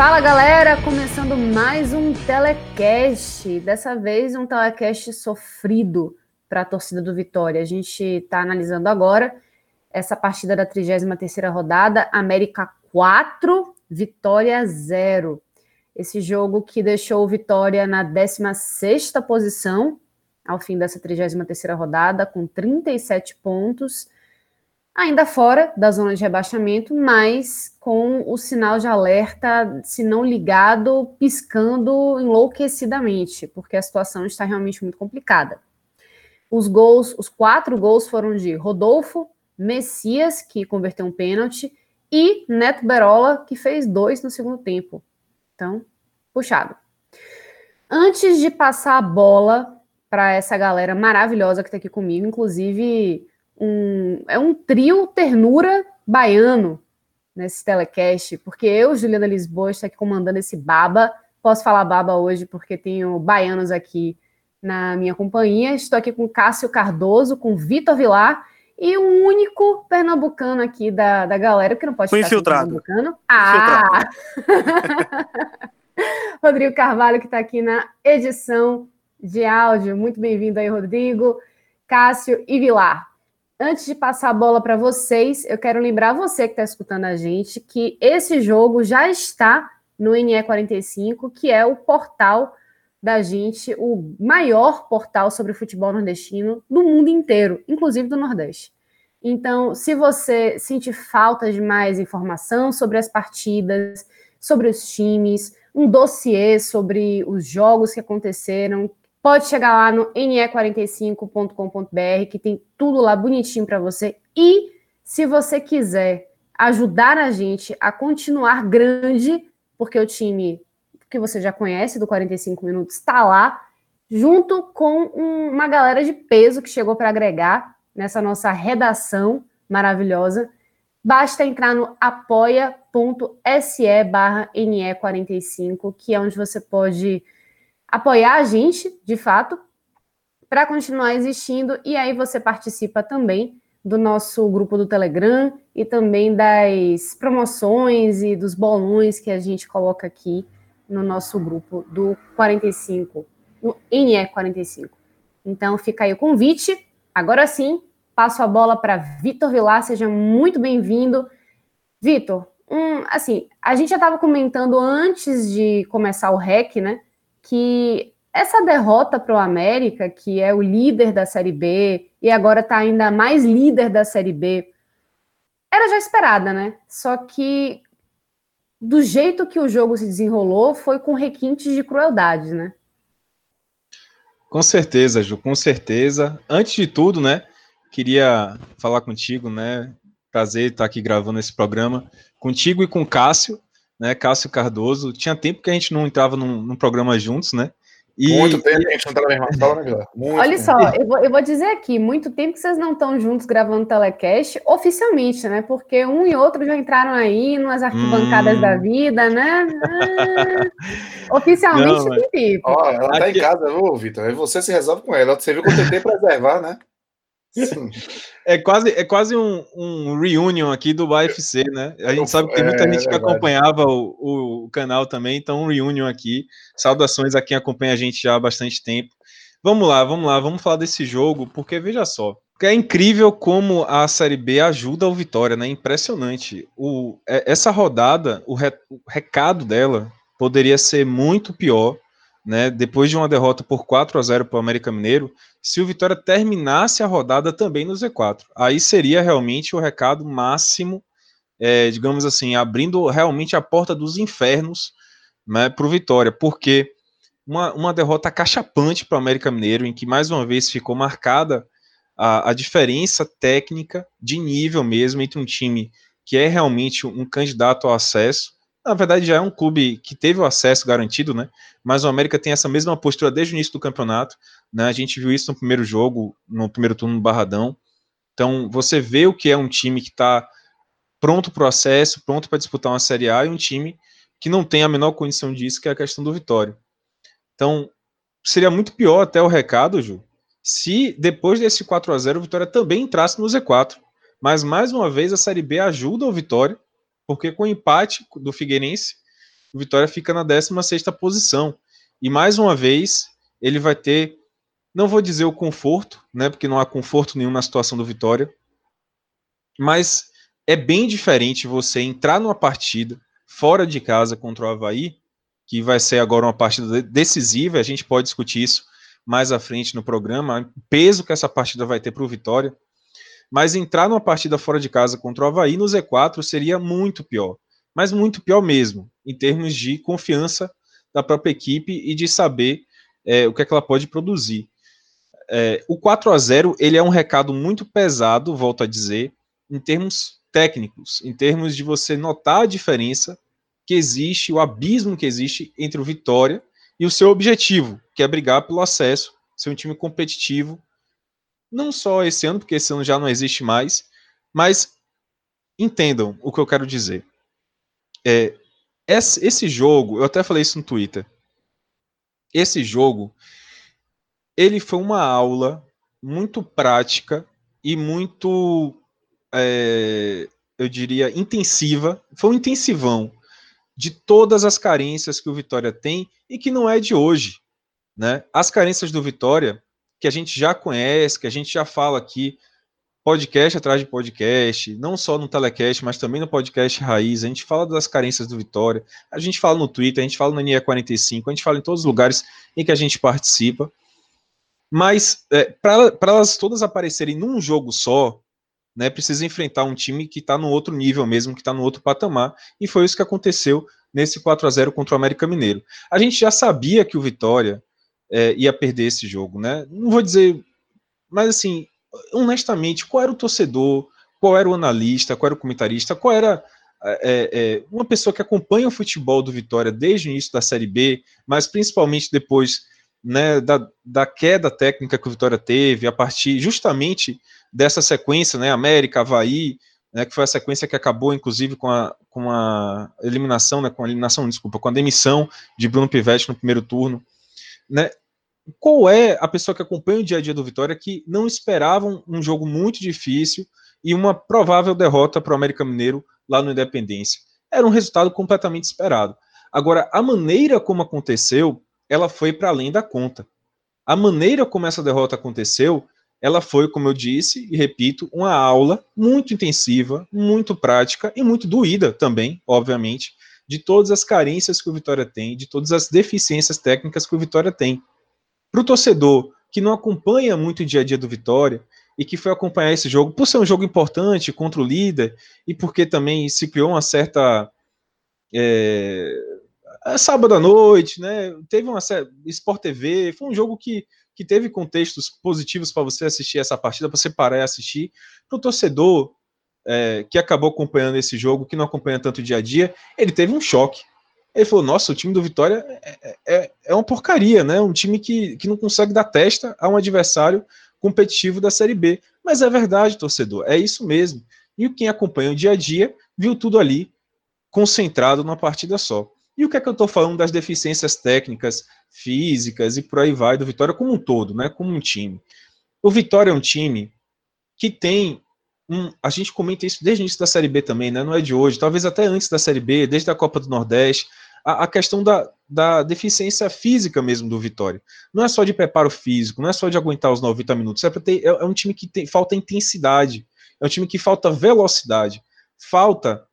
Fala galera, começando mais um telecast. Dessa vez um telecast sofrido para a torcida do Vitória. A gente está analisando agora essa partida da 33ª rodada, América 4, Vitória 0. Esse jogo que deixou o Vitória na 16ª posição ao fim dessa 33ª rodada com 37 pontos ainda fora da zona de rebaixamento, mas com o sinal de alerta, se não ligado, piscando enlouquecidamente, porque a situação está realmente muito complicada. Os gols, os quatro gols foram de Rodolfo, Messias, que converteu um pênalti, e Neto Berola, que fez dois no segundo tempo. Então, puxado. Antes de passar a bola para essa galera maravilhosa que está aqui comigo, inclusive um, é um trio ternura baiano nesse telecast, porque eu, Juliana Lisboa, estou aqui comandando esse baba. Posso falar baba hoje porque tenho baianos aqui na minha companhia. Estou aqui com Cássio Cardoso, com Vitor Vilar e o único pernambucano aqui da, da galera, que não pode Fui infiltrado. pernambucano. Ah! Rodrigo Carvalho, que está aqui na edição de áudio. Muito bem-vindo aí, Rodrigo, Cássio e Vilar. Antes de passar a bola para vocês, eu quero lembrar você que está escutando a gente que esse jogo já está no NE45, que é o portal da gente, o maior portal sobre futebol nordestino do mundo inteiro, inclusive do Nordeste. Então, se você sentir falta de mais informação sobre as partidas, sobre os times, um dossiê sobre os jogos que aconteceram, Pode chegar lá no ne45.com.br, que tem tudo lá bonitinho para você. E se você quiser ajudar a gente a continuar grande, porque o time que você já conhece do 45 minutos está lá, junto com uma galera de peso que chegou para agregar nessa nossa redação maravilhosa. Basta entrar no apoia.se barra NE45, que é onde você pode apoiar a gente, de fato, para continuar existindo. E aí você participa também do nosso grupo do Telegram e também das promoções e dos bolões que a gente coloca aqui no nosso grupo do 45, no NE45. Então fica aí o convite. Agora sim, passo a bola para Vitor Vilar, seja muito bem-vindo. Vitor, um, assim, a gente já estava comentando antes de começar o REC, né? Que essa derrota para o América, que é o líder da Série B e agora está ainda mais líder da Série B, era já esperada, né? Só que do jeito que o jogo se desenrolou, foi com requintes de crueldade, né? Com certeza, Ju, com certeza. Antes de tudo, né, queria falar contigo, né? Prazer estar aqui gravando esse programa contigo e com o Cássio né? Cássio Cardoso. Tinha tempo que a gente não entrava num, num programa juntos, né? E... Muito tempo que a gente não tá na mesma sala, né, Olha tempo. só, eu vou, eu vou, dizer aqui, muito tempo que vocês não estão juntos gravando telecast, oficialmente, né? Porque um e outro já entraram aí nas arquibancadas hum. da vida, né? Ah, oficialmente não, tem tempo. Ó, ela tá aqui... em casa, viu, Vitor? Aí você se resolve com ela. Você viu que eu tentei preservar, né? É quase, é quase um, um reunion aqui do UFC, né? A gente sabe que tem muita é, gente que acompanhava o, o canal também, então um reunion aqui. Saudações a quem acompanha a gente já há bastante tempo. Vamos lá, vamos lá, vamos falar desse jogo, porque veja só. É incrível como a Série B ajuda o Vitória, né? Impressionante. O, é, essa rodada, o, re, o recado dela poderia ser muito pior né, depois de uma derrota por 4 a 0 para o América Mineiro, se o Vitória terminasse a rodada também no Z4. Aí seria realmente o recado máximo, é, digamos assim, abrindo realmente a porta dos infernos né, para o Vitória, porque uma, uma derrota cachapante para o América Mineiro, em que mais uma vez ficou marcada a, a diferença técnica de nível mesmo entre um time que é realmente um candidato ao acesso na verdade já é um clube que teve o acesso garantido, né? Mas o América tem essa mesma postura desde o início do campeonato, né? A gente viu isso no primeiro jogo, no primeiro turno no Barradão. Então você vê o que é um time que está pronto para o acesso, pronto para disputar uma Série A, e um time que não tem a menor condição disso, que é a questão do Vitória. Então seria muito pior até o recado, Ju, se depois desse 4 a 0 o Vitória também entrasse no Z4. Mas mais uma vez a Série B ajuda o Vitória porque com o empate do Figueirense, o Vitória fica na 16 posição. E mais uma vez, ele vai ter, não vou dizer o conforto, né, porque não há conforto nenhum na situação do Vitória, mas é bem diferente você entrar numa partida fora de casa contra o Havaí, que vai ser agora uma partida decisiva, a gente pode discutir isso mais à frente no programa, o peso que essa partida vai ter para o Vitória, mas entrar numa partida fora de casa contra o Havaí no Z4 seria muito pior. Mas muito pior mesmo, em termos de confiança da própria equipe e de saber é, o que, é que ela pode produzir. É, o 4 a 0 ele é um recado muito pesado, volto a dizer, em termos técnicos, em termos de você notar a diferença que existe, o abismo que existe entre o Vitória e o seu objetivo, que é brigar pelo acesso, ser um time competitivo não só esse ano, porque esse ano já não existe mais, mas entendam o que eu quero dizer. É, esse jogo, eu até falei isso no Twitter. Esse jogo, ele foi uma aula muito prática e muito, é, eu diria, intensiva. Foi um intensivão de todas as carências que o Vitória tem e que não é de hoje. Né? As carências do Vitória que a gente já conhece, que a gente já fala aqui, podcast atrás de podcast, não só no telecast, mas também no podcast Raiz. A gente fala das carências do Vitória, a gente fala no Twitter, a gente fala no NIE45, a gente fala em todos os lugares em que a gente participa. Mas é, para elas todas aparecerem num jogo só, né, precisa enfrentar um time que está no outro nível mesmo, que está no outro patamar, e foi isso que aconteceu nesse 4 a 0 contra o América Mineiro. A gente já sabia que o Vitória é, ia perder esse jogo, né? Não vou dizer, mas assim, honestamente, qual era o torcedor, qual era o analista, qual era o comentarista, qual era é, é, uma pessoa que acompanha o futebol do Vitória desde o início da Série B, mas principalmente depois né, da, da queda técnica que o Vitória teve, a partir justamente dessa sequência, né, América, Havaí, né, que foi a sequência que acabou, inclusive, com a, com a eliminação, né, com a eliminação, desculpa, com a demissão de Bruno Pivetti no primeiro turno, né, qual é a pessoa que acompanha o dia a dia do Vitória que não esperava um, um jogo muito difícil e uma provável derrota para o América Mineiro lá no Independência? Era um resultado completamente esperado. Agora, a maneira como aconteceu, ela foi para além da conta. A maneira como essa derrota aconteceu, ela foi, como eu disse e repito, uma aula muito intensiva, muito prática e muito doída também, obviamente, de todas as carências que o Vitória tem, de todas as deficiências técnicas que o Vitória tem. Para o torcedor que não acompanha muito o dia a dia do Vitória e que foi acompanhar esse jogo, por ser um jogo importante contra o líder e porque também se criou uma certa. É, é sábado à noite, né? Teve uma Sport TV, foi um jogo que, que teve contextos positivos para você assistir essa partida, para você parar e assistir. Para o torcedor é, que acabou acompanhando esse jogo, que não acompanha tanto dia a dia, ele teve um choque. Ele falou: Nossa, o time do Vitória é, é, é uma porcaria, né? Um time que, que não consegue dar testa a um adversário competitivo da Série B. Mas é verdade, torcedor, é isso mesmo. E quem acompanha o dia a dia viu tudo ali concentrado numa partida só. E o que é que eu estou falando das deficiências técnicas, físicas e por aí vai do Vitória como um todo, né? Como um time. O Vitória é um time que tem um, a gente comenta isso desde o início da Série B também, né? Não é de hoje, talvez até antes da Série B, desde a Copa do Nordeste, a, a questão da, da deficiência física mesmo do Vitória. Não é só de preparo físico, não é só de aguentar os 90 minutos, é, ter, é, é um time que tem, falta intensidade, é um time que falta velocidade, falta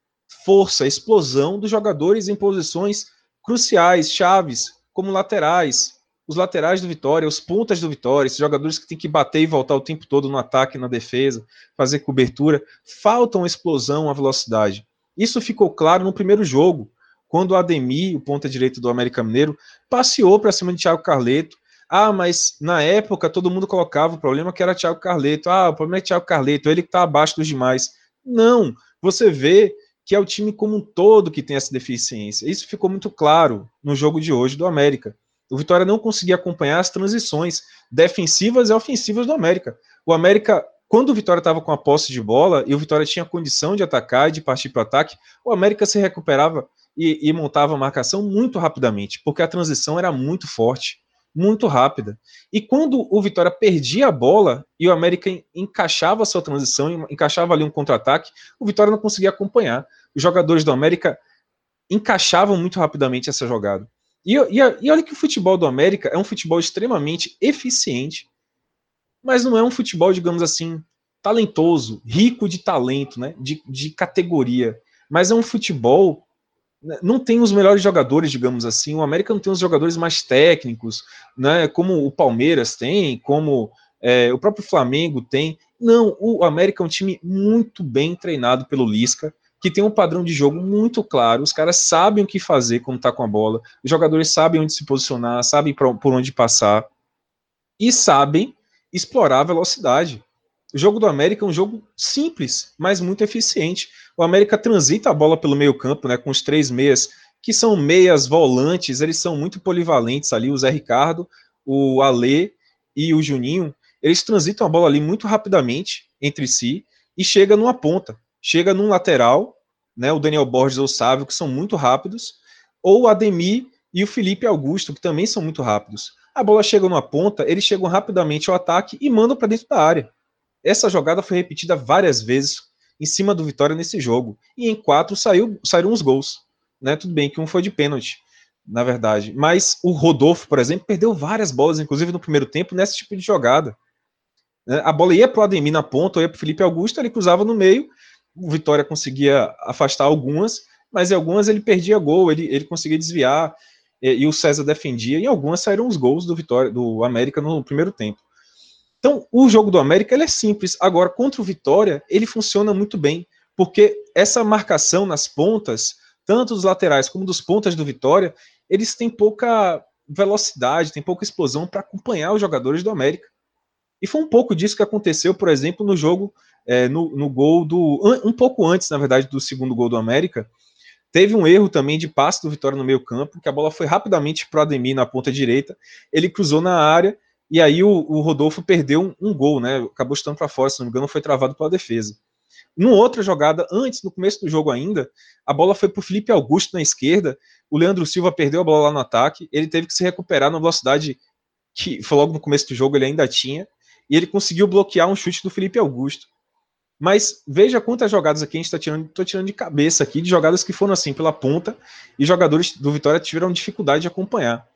força, explosão dos jogadores em posições cruciais, chaves, como laterais. Os laterais do Vitória, os pontas do Vitória, esses jogadores que tem que bater e voltar o tempo todo no ataque, na defesa, fazer cobertura, faltam explosão, a velocidade. Isso ficou claro no primeiro jogo, quando o Ademir, o ponta direito do América Mineiro, passeou para cima de Thiago Carleto. Ah, mas na época todo mundo colocava o problema que era Thiago Carleto. Ah, o problema é Thiago Carleto, ele que está abaixo dos demais. Não, você vê que é o time como um todo que tem essa deficiência. Isso ficou muito claro no jogo de hoje do América. O Vitória não conseguia acompanhar as transições defensivas e ofensivas do América. O América, quando o Vitória estava com a posse de bola e o Vitória tinha condição de atacar e de partir para o ataque, o América se recuperava e, e montava a marcação muito rapidamente, porque a transição era muito forte muito rápida. E quando o Vitória perdia a bola e o América encaixava a sua transição, encaixava ali um contra-ataque, o Vitória não conseguia acompanhar. Os jogadores do América encaixavam muito rapidamente essa jogada. E, e, e olha que o futebol do América é um futebol extremamente eficiente, mas não é um futebol, digamos assim, talentoso, rico de talento, né, de, de categoria. Mas é um futebol né, não tem os melhores jogadores, digamos assim. O América não tem os jogadores mais técnicos, né? Como o Palmeiras tem, como é, o próprio Flamengo tem. Não, o América é um time muito bem treinado pelo Lisca, que tem um padrão de jogo muito claro. Os caras sabem o que fazer quando tá com a bola. Os jogadores sabem onde se posicionar, sabem por onde passar e sabem explorar a velocidade. O jogo do América é um jogo simples, mas muito eficiente. O América transita a bola pelo meio campo, né, com os três meias, que são meias volantes, eles são muito polivalentes ali, o Zé Ricardo, o Alê e o Juninho, eles transitam a bola ali muito rapidamente entre si e chega numa ponta, chega num lateral, né, o Daniel Borges ou o Sávio, que são muito rápidos, ou o Ademir e o Felipe Augusto, que também são muito rápidos. A bola chega numa ponta, eles chegam rapidamente ao ataque e mandam para dentro da área. Essa jogada foi repetida várias vezes em cima do Vitória nesse jogo. E em quatro saiu, saíram uns gols. Né? Tudo bem que um foi de pênalti, na verdade. Mas o Rodolfo, por exemplo, perdeu várias bolas, inclusive no primeiro tempo, nesse tipo de jogada. Né? A bola ia para o Ademir na ponta, ou ia para o Felipe Augusto, ele cruzava no meio, o Vitória conseguia afastar algumas, mas em algumas ele perdia gol, ele, ele conseguia desviar, e, e o César defendia, em algumas saíram os gols do Vitória, do América no primeiro tempo. Então, o jogo do América é simples. Agora, contra o Vitória, ele funciona muito bem, porque essa marcação nas pontas, tanto dos laterais como dos pontas do Vitória, eles têm pouca velocidade, têm pouca explosão para acompanhar os jogadores do América. E foi um pouco disso que aconteceu, por exemplo, no jogo, é, no, no gol do. Um pouco antes, na verdade, do segundo gol do América. Teve um erro também de passe do Vitória no meio campo, que a bola foi rapidamente para o Ademir na ponta direita. Ele cruzou na área e aí o, o Rodolfo perdeu um, um, gol, né? Acabou estando para fora, se não me engano, foi travado pela defesa. Numa outra jogada, antes, no começo do jogo ainda, a bola foi para o Felipe Augusto na esquerda, o Leandro Silva perdeu a bola lá no ataque, ele teve que se recuperar na velocidade que foi logo no começo do jogo ele ainda tinha, e ele conseguiu bloquear um chute do Felipe Augusto. Mas veja quantas jogadas aqui a gente está tirando, tô tirando de cabeça aqui, de jogadas que foram assim pela ponta, e jogadores do Vitória tiveram dificuldade de acompanhar.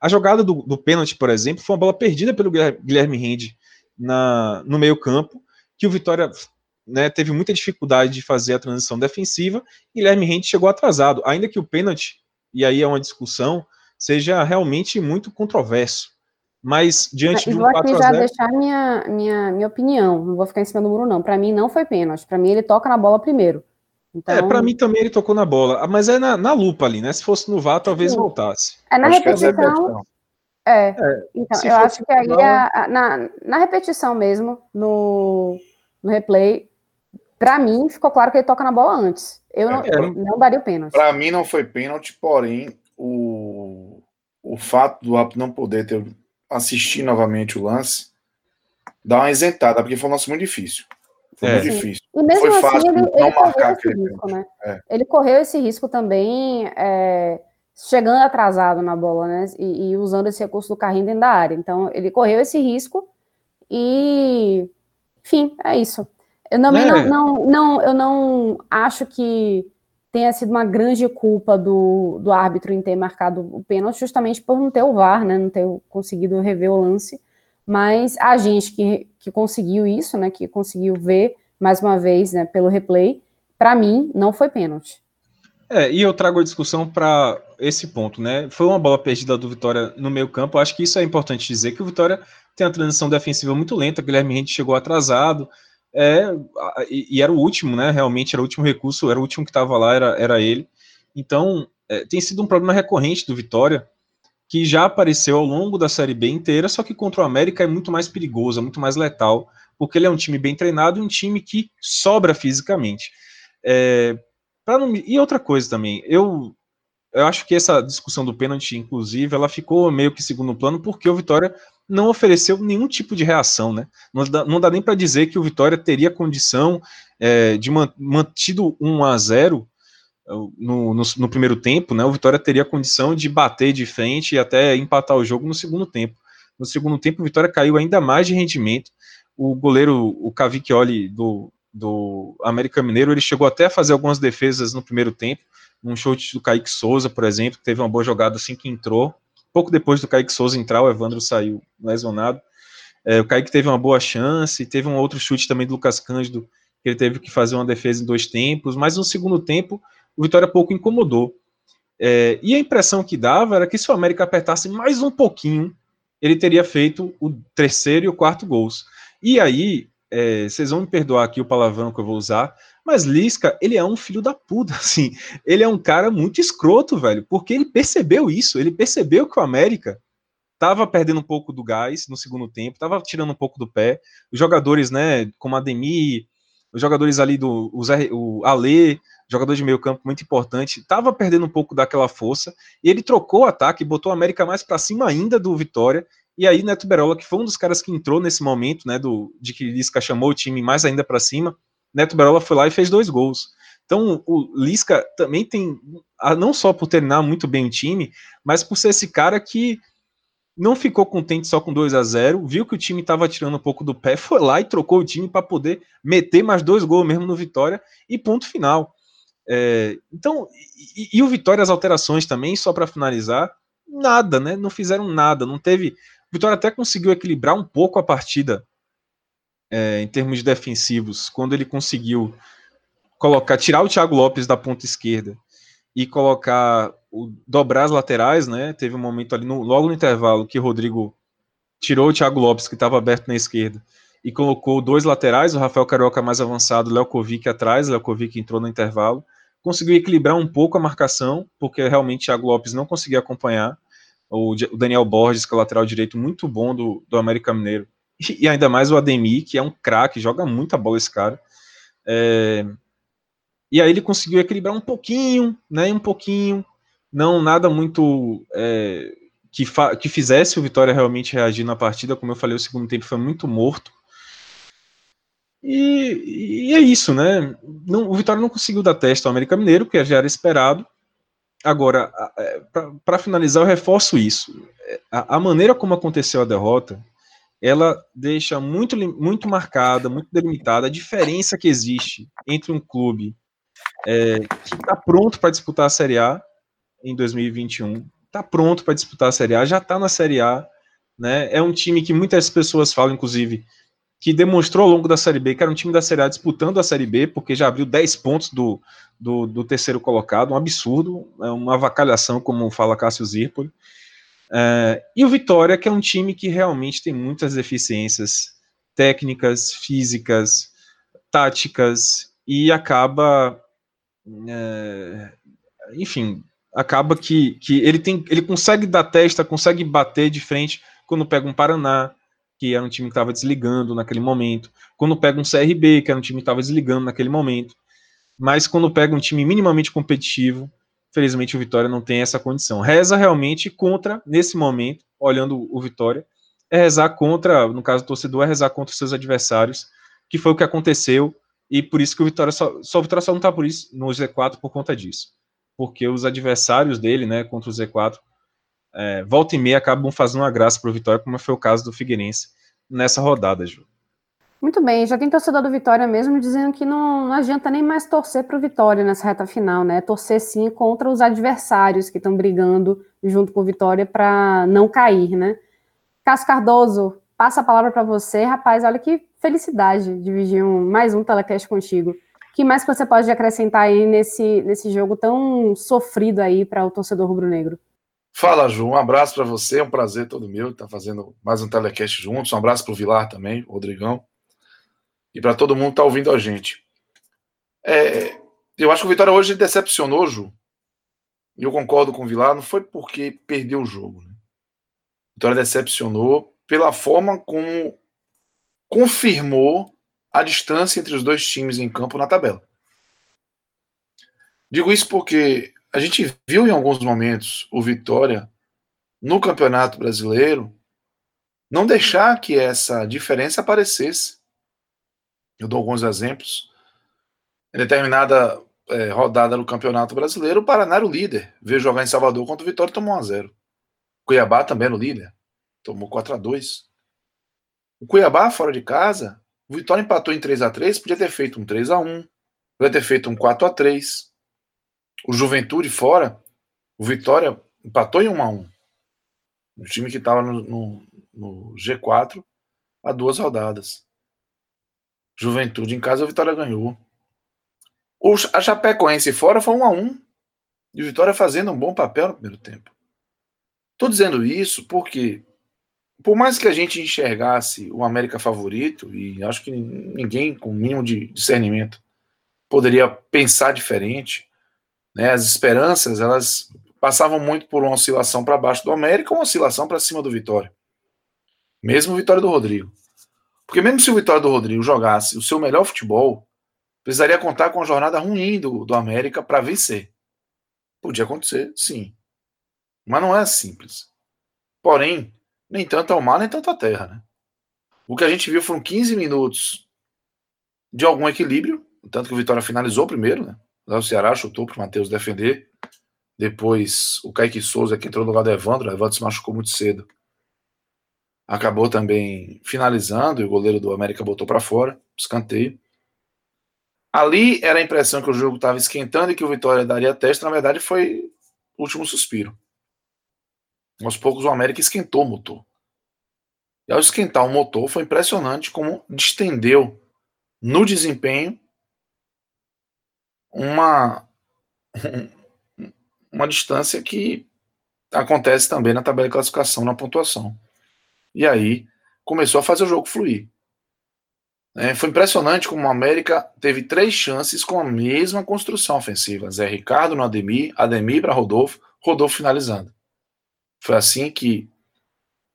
A jogada do, do pênalti, por exemplo, foi uma bola perdida pelo Guilherme Rende no meio-campo, que o Vitória né, teve muita dificuldade de fazer a transição defensiva, e Guilherme Rende chegou atrasado, ainda que o pênalti, e aí é uma discussão, seja realmente muito controverso. Mas diante de um 4 vou aqui já deixar minha, minha, minha opinião, não vou ficar em cima do muro, não. Para mim, não foi pênalti. Para mim, ele toca na bola primeiro. Então... É, pra mim também ele tocou na bola, mas é na, na lupa ali, né? Se fosse no VAR, talvez Sim. voltasse. É na acho é repetição. É, é, então, eu acho que aí a, a, na, na repetição mesmo, no, no replay, para mim ficou claro que ele toca na bola antes. Eu não, é, não daria o pênalti. Para mim não foi pênalti, porém o, o fato do Apo não poder ter assistir novamente o lance dá uma isentada, porque foi um lance muito difícil. Foi é. muito difícil. E mesmo Foi assim, fácil ele, não ele marcar aquele risco, né? É. Ele correu esse risco também, é, chegando atrasado na bola, né? E, e, usando esse recurso do carrinho dentro da área. Então, ele correu esse risco e, enfim, é isso. Eu também não, é. não, não, eu não acho que tenha sido uma grande culpa do, do árbitro em ter marcado o pênalti, justamente por não ter o VAR, né? Não ter conseguido rever o lance. Mas a gente que, que conseguiu isso, né, que conseguiu ver mais uma vez, né, pelo replay, para mim não foi pênalti. É, e eu trago a discussão para esse ponto, né? Foi uma bola perdida do Vitória no meio campo. Acho que isso é importante dizer que o Vitória tem uma transição defensiva muito lenta. Guilherme Rente chegou atrasado. É, e, era o último, né? Realmente era o último recurso, era o último que estava lá, era, era ele. Então, é, tem sido um problema recorrente do Vitória, que já apareceu ao longo da Série B inteira, só que contra o América é muito mais perigoso, é muito mais letal, porque ele é um time bem treinado e um time que sobra fisicamente. É, não, e outra coisa também, eu, eu acho que essa discussão do pênalti, inclusive, ela ficou meio que segundo plano porque o Vitória não ofereceu nenhum tipo de reação, né? Não dá, não dá nem para dizer que o Vitória teria condição é, de man, mantido 1 a 0 é, no, no, no, primeiro tempo, né? O Vitória teria condição de bater de frente e até empatar o jogo no segundo tempo. No segundo tempo, o Vitória caiu ainda mais de rendimento. O goleiro, o Cavicchioli do, do América Mineiro, ele chegou até a fazer algumas defesas no primeiro tempo, um chute do Kaique Souza, por exemplo, que teve uma boa jogada assim que entrou. Pouco depois do Kaique Souza entrar, o Evandro saiu lesionado. É, o Kaique teve uma boa chance, teve um outro chute também do Lucas Cândido, que ele teve que fazer uma defesa em dois tempos, mas no segundo tempo o Vitória pouco incomodou. É, e a impressão que dava era que se o América apertasse mais um pouquinho, ele teria feito o terceiro e o quarto gols. E aí, é, vocês vão me perdoar aqui o palavrão que eu vou usar, mas Lisca, ele é um filho da puta, assim. Ele é um cara muito escroto, velho, porque ele percebeu isso, ele percebeu que o América tava perdendo um pouco do gás no segundo tempo, tava tirando um pouco do pé. Os jogadores, né, como Ademir, os jogadores ali do o, Zé, o Ale, jogador de meio campo muito importante, tava perdendo um pouco daquela força, e ele trocou o ataque, botou o América mais para cima ainda do Vitória, e aí, Neto Berola, que foi um dos caras que entrou nesse momento, né, do, de que Lisca chamou o time mais ainda para cima, Neto Berola foi lá e fez dois gols. Então, o Lisca também tem, não só por treinar muito bem o time, mas por ser esse cara que não ficou contente só com 2 a 0 viu que o time estava tirando um pouco do pé, foi lá e trocou o time para poder meter mais dois gols mesmo no Vitória e ponto final. É, então, e, e, o Vitória, as alterações também, só para finalizar, nada, né? Não fizeram nada, não teve o Vitória até conseguiu equilibrar um pouco a partida é, em termos defensivos, quando ele conseguiu colocar, tirar o Thiago Lopes da ponta esquerda e colocar o, dobrar as laterais, né? Teve um momento ali no, logo no intervalo que o Rodrigo tirou o Thiago Lopes que estava aberto na esquerda e colocou dois laterais, o Rafael Carioca mais avançado, o Léo Kovic atrás, o Léo Kovic entrou no intervalo, conseguiu equilibrar um pouco a marcação, porque realmente o Thiago Lopes não conseguia acompanhar o Daniel Borges, que é o lateral direito muito bom do, do América Mineiro, e, ainda mais o Ademir, que é um craque, joga muita bola esse cara. É, e aí ele conseguiu equilibrar um pouquinho, né, um pouquinho, não nada muito é, que, que fizesse o Vitória realmente reagir na partida, como eu falei, o segundo tempo foi muito morto. E, e é isso, né? Não, o Vitória não conseguiu dar teste ao América Mineiro, que já era esperado, Agora, é, para finalizar, eu reforço isso. É, a, a, maneira como aconteceu a derrota, ela deixa muito, muito marcada, muito delimitada a diferença que existe entre um clube é, que está pronto para disputar a Série A em 2021, está pronto para disputar a Série A, já está na Série A, né? É um time que muitas pessoas falam, inclusive, que demonstrou ao longo da Série B que era um time da Série A disputando a Série B, porque já abriu 10 pontos do, do, do terceiro colocado, um absurdo, é uma avacalhação, como fala Cássio Zirpoli. É, e o Vitória, que é um time que realmente tem muitas deficiências técnicas, físicas, táticas, e acaba, é, enfim, acaba que, que ele tem, ele consegue dar testa, consegue bater de frente quando pega um Paraná, que era um time que estava desligando naquele momento. Quando pega um CRB, que era um time que estava desligando naquele momento. Mas quando pega um time minimamente competitivo, felizmente o Vitória não tem essa condição. Reza realmente contra, nesse momento, olhando o Vitória, é rezar contra, no caso do torcedor, é rezar contra os seus adversários, que foi o que aconteceu, e por isso que o Vitória só, só o Vitória só não está por isso no Z4 por conta disso. Porque os adversários dele, né, contra o Z4, é, volta e meia acabam fazendo uma graça para o Vitória, como foi o caso do Figueirense nessa rodada, Ju. Muito bem, já tem torcedor do Vitória mesmo dizendo que não, não adianta nem mais torcer para o Vitória nessa reta final, né? Torcer sim contra os adversários que estão brigando junto com o Vitória para não cair, né? Cássio Cardoso, passa a palavra para você, rapaz. Olha que felicidade dividir um, mais um telecast contigo. O que mais que você pode acrescentar aí nesse, nesse jogo tão sofrido aí para o torcedor rubro-negro? Fala, Ju. Um abraço para você. É um prazer todo meu estar fazendo mais um telecast juntos. Um abraço para o Vilar também, Rodrigão. E para todo mundo que está ouvindo a gente. É, eu acho que o Vitória hoje decepcionou, Ju. E eu concordo com o Vilar. Não foi porque perdeu o jogo. Né? Vitória decepcionou pela forma como confirmou a distância entre os dois times em campo na tabela. Digo isso porque a gente viu em alguns momentos o Vitória no Campeonato Brasileiro não deixar que essa diferença aparecesse. Eu dou alguns exemplos. Em determinada é, rodada no Campeonato Brasileiro, o Paraná era o líder. Veio jogar em Salvador contra o Vitória e tomou 1 a 0 Cuiabá também era o líder. Tomou 4 a 2 O Cuiabá, fora de casa, o Vitória empatou em 3 a 3 podia ter feito um 3 a 1 podia ter feito um 4 a 3 o Juventude fora, o Vitória empatou em 1 a 1 O time que estava no, no, no, G4 há duas rodadas. Juventude em casa, o Vitória ganhou. O, a Chapecoense fora foi 1 a 1 E o Vitória fazendo um bom papel no primeiro tempo. Estou dizendo isso porque, por mais que a gente enxergasse o América favorito, e acho que ninguém com mínimo de discernimento poderia pensar diferente, né? As esperanças, elas passavam muito por uma oscilação para baixo do América uma oscilação para cima do Vitória. Mesmo o Vitória do Rodrigo. Porque mesmo se o Vitória do Rodrigo jogasse o seu melhor futebol, precisaria contar com uma jornada ruim do, do América para vencer. Podia acontecer, sim. Mas não é simples. Porém, nem tanto ao mar, nem tanto à terra. Né? O que a gente viu foram 15 minutos de algum equilíbrio, tanto que o Vitória finalizou primeiro, né? Lá o Ceará chutou para o Matheus defender. Depois o Kaique Souza, que entrou no lugar do Evandro. O Evandro se machucou muito cedo. Acabou também finalizando e o goleiro do América botou para fora, escanteio. Ali era a impressão que o jogo estava esquentando e que o Vitória daria teste. Na verdade, foi o último suspiro. Aos poucos, o América esquentou o motor. E ao esquentar o motor, foi impressionante como distendeu no desempenho uma, uma distância que acontece também na tabela de classificação, na pontuação. E aí começou a fazer o jogo fluir. É, foi impressionante como o América teve três chances com a mesma construção ofensiva. Zé Ricardo no Ademir, Ademir para Rodolfo, Rodolfo finalizando. Foi assim que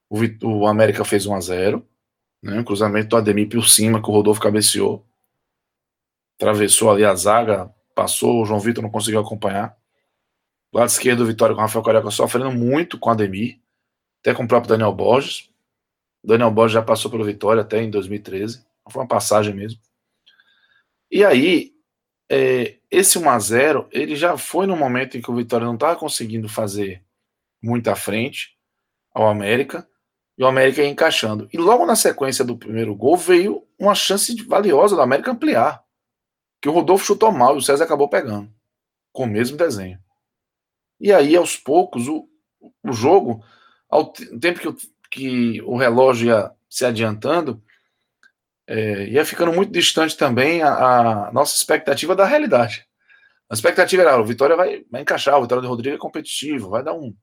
o, o América fez 1 a 0 né, um cruzamento do Ademir por cima, que o Rodolfo cabeceou. Atravessou ali a zaga, passou, o João Vitor não conseguiu acompanhar. Do lado esquerdo, o Vitória com o Rafael Carioca sofrendo muito com a Ademir, até com o próprio Daniel Borges. Daniel Borges já passou pelo Vitória até em 2013. Foi uma passagem mesmo. E aí, é, esse 1x0, ele já foi no momento em que o Vitória não estava conseguindo fazer muita frente ao América, e o América ia encaixando. E logo na sequência do primeiro gol veio uma chance valiosa do América ampliar que o Rodolfo chutou mal e o César acabou pegando, com o mesmo desenho. E aí, aos poucos, o, o jogo, ao tempo que o, que o relógio ia se adiantando, é, ia ficando muito distante também a, a, nossa expectativa da realidade. A expectativa era, o Vitória vai, vai encaixar, o Vitória do Rodrigo é competitivo, vai dar um,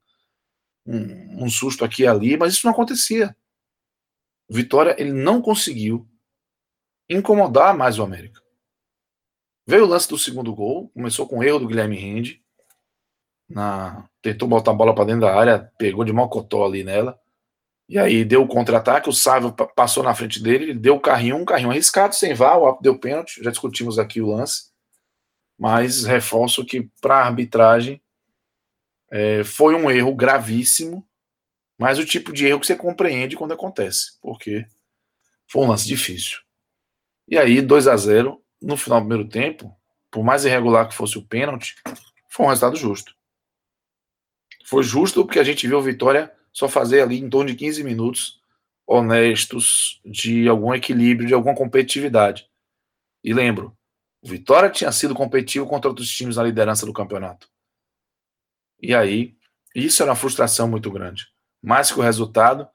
um, um susto aqui e ali, mas isso não acontecia. O Vitória ele não conseguiu incomodar mais o América. Veio o lance do segundo gol, começou com o erro do Guilherme Rende. Na, tentou botar a bola para dentro da área, pegou de mocotó ali nela. E aí deu o contra-ataque, o Sávio passou na frente dele, ele deu o carrinho, um carrinho arriscado, sem vá, o deu pênalti, já discutimos aqui o lance. Mas reforço que para a arbitragem é, foi um erro gravíssimo, mas o tipo de erro que você compreende quando acontece, porque foi um lance difícil. E aí, 2 a 0 no final do primeiro tempo, por mais irregular que fosse o pênalti, foi um resultado justo. Foi justo porque a gente viu a Vitória só fazer ali em torno de 15 minutos honestos, de algum equilíbrio, de alguma competitividade. E lembro, o Vitória tinha sido competitivo contra outros times na liderança do campeonato. E aí, isso era uma frustração muito grande. Mais que o resultado,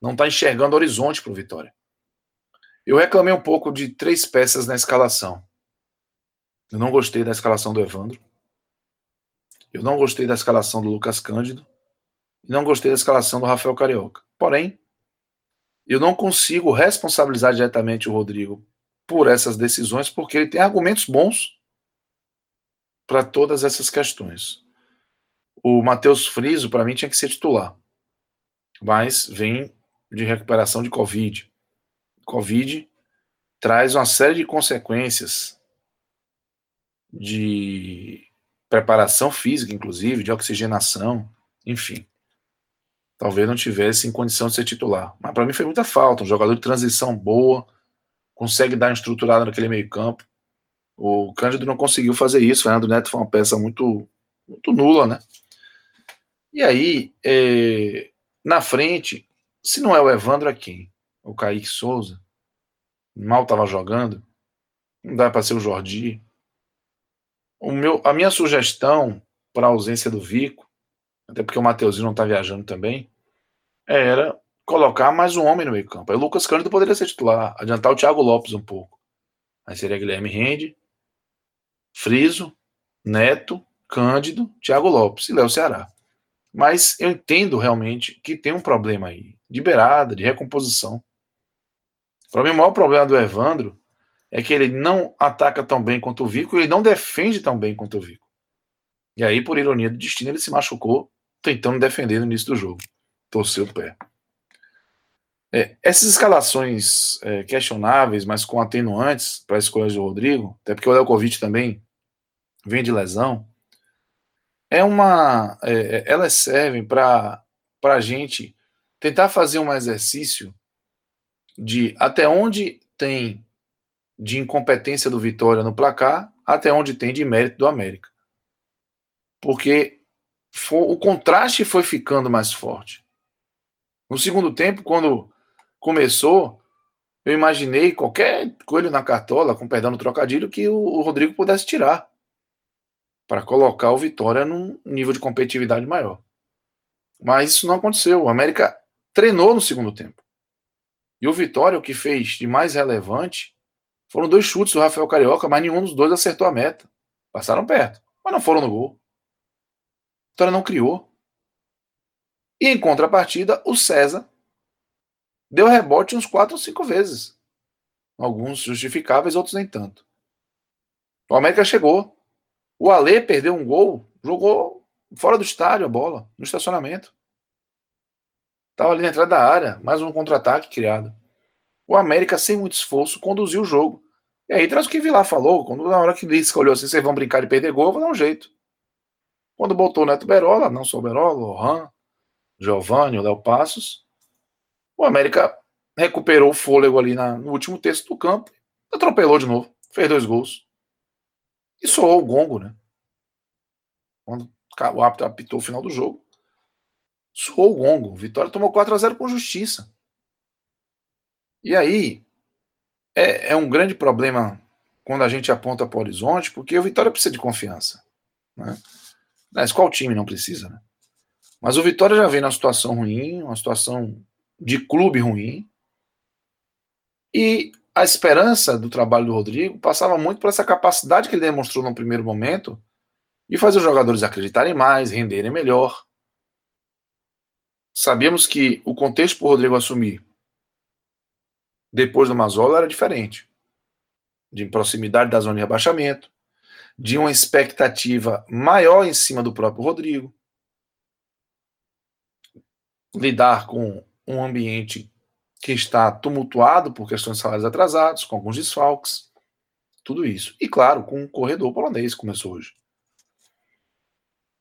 não está enxergando horizonte para o Vitória. Eu reclamei um pouco de três peças na escalação. Eu não gostei da escalação do Evandro. Eu não gostei da escalação do Lucas Cândido. Não gostei da escalação do Rafael Carioca. Porém, eu não consigo responsabilizar diretamente o Rodrigo por essas decisões, porque ele tem argumentos bons para todas essas questões. O Matheus Friso, para mim, tinha que ser titular, mas vem de recuperação de Covid. Covid traz uma série de consequências de preparação física, inclusive, de oxigenação, enfim. Talvez não tivesse em condição de ser titular. Mas para mim foi muita falta. Um jogador de transição boa, consegue dar uma estruturada naquele meio-campo. O Cândido não conseguiu fazer isso. O Fernando Neto foi uma peça muito, muito nula, né? E aí, é, na frente, se não é o Evandro, é quem? O Kaique Souza. Mal estava jogando. Não dá para ser o Jordi. O meu, a minha sugestão para a ausência do Vico, até porque o Mateuzinho não está viajando também, era colocar mais um homem no meio campo. Aí o Lucas Cândido poderia ser titular, adiantar o Thiago Lopes um pouco. Aí seria Guilherme Rende, Friso, Neto, Cândido, Thiago Lopes e Léo Ceará. Mas eu entendo realmente que tem um problema aí, de beirada, de recomposição. Para mim, o maior problema do Evandro é que ele não ataca tão bem quanto o Vico e ele não defende tão bem quanto o Vico. E aí, por ironia do destino, ele se machucou tentando defender no início do jogo. Torceu o pé. É, essas escalações é, questionáveis, mas com atenuantes para a escolha do Rodrigo, até porque o Leokovic também vem de lesão, é uma, é, é elas servem para a gente tentar fazer um exercício de até onde tem de incompetência do Vitória no placar, até onde tem de mérito do América. Porque o contraste foi ficando mais forte. No segundo tempo, quando começou, eu imaginei qualquer coelho na cartola, com perdão no trocadilho, que o, Rodrigo pudesse tirar para colocar o Vitória num nível de competitividade maior. Mas isso não aconteceu. O América treinou no segundo tempo. E o Vitória, o que fez de mais relevante, foram dois chutes do Rafael Carioca, mas nenhum dos dois acertou a meta. Passaram perto, mas não foram no gol. O Vitória não criou. E em contrapartida, o César deu rebote uns quatro ou cinco vezes. Alguns justificáveis, outros nem tanto. O América chegou. O Alê perdeu um gol, jogou fora do estádio a bola, no estacionamento. Estava ali na entrada da área, mais um contra-ataque criado. O América, sem muito esforço, conduziu o jogo. E aí traz o que Vilar falou, quando na hora que ele escolheu assim, vocês vão brincar de perder gol, eu vou dar um jeito. Quando botou o Neto Berola, não só o Berola, o Ran, Giovanni, o Léo Passos, o América recuperou o fôlego ali na, no último terço do campo, atropelou de novo, fez dois gols. E soou o gongo, né? Quando o árbitro apitou o final do jogo, soou o gongo. Vitória tomou 4 a 0 com justiça. E aí é, é um grande problema quando a gente aponta para o horizonte, porque o Vitória precisa de confiança. Né? Mas qual time não precisa, né? Mas o Vitória já vem na situação ruim, uma situação de clube ruim. E a esperança do trabalho do Rodrigo passava muito por essa capacidade que ele demonstrou no primeiro momento de fazer os jogadores acreditarem mais, renderem melhor. Sabíamos que o contexto para o Rodrigo assumir depois do Mazola era diferente. De proximidade da zona de rebaixamento, de uma expectativa maior em cima do próprio Rodrigo, lidar com um ambiente que está tumultuado por questões de salários atrasados, com alguns desfalques, tudo isso. E claro, com o corredor polonês começou hoje.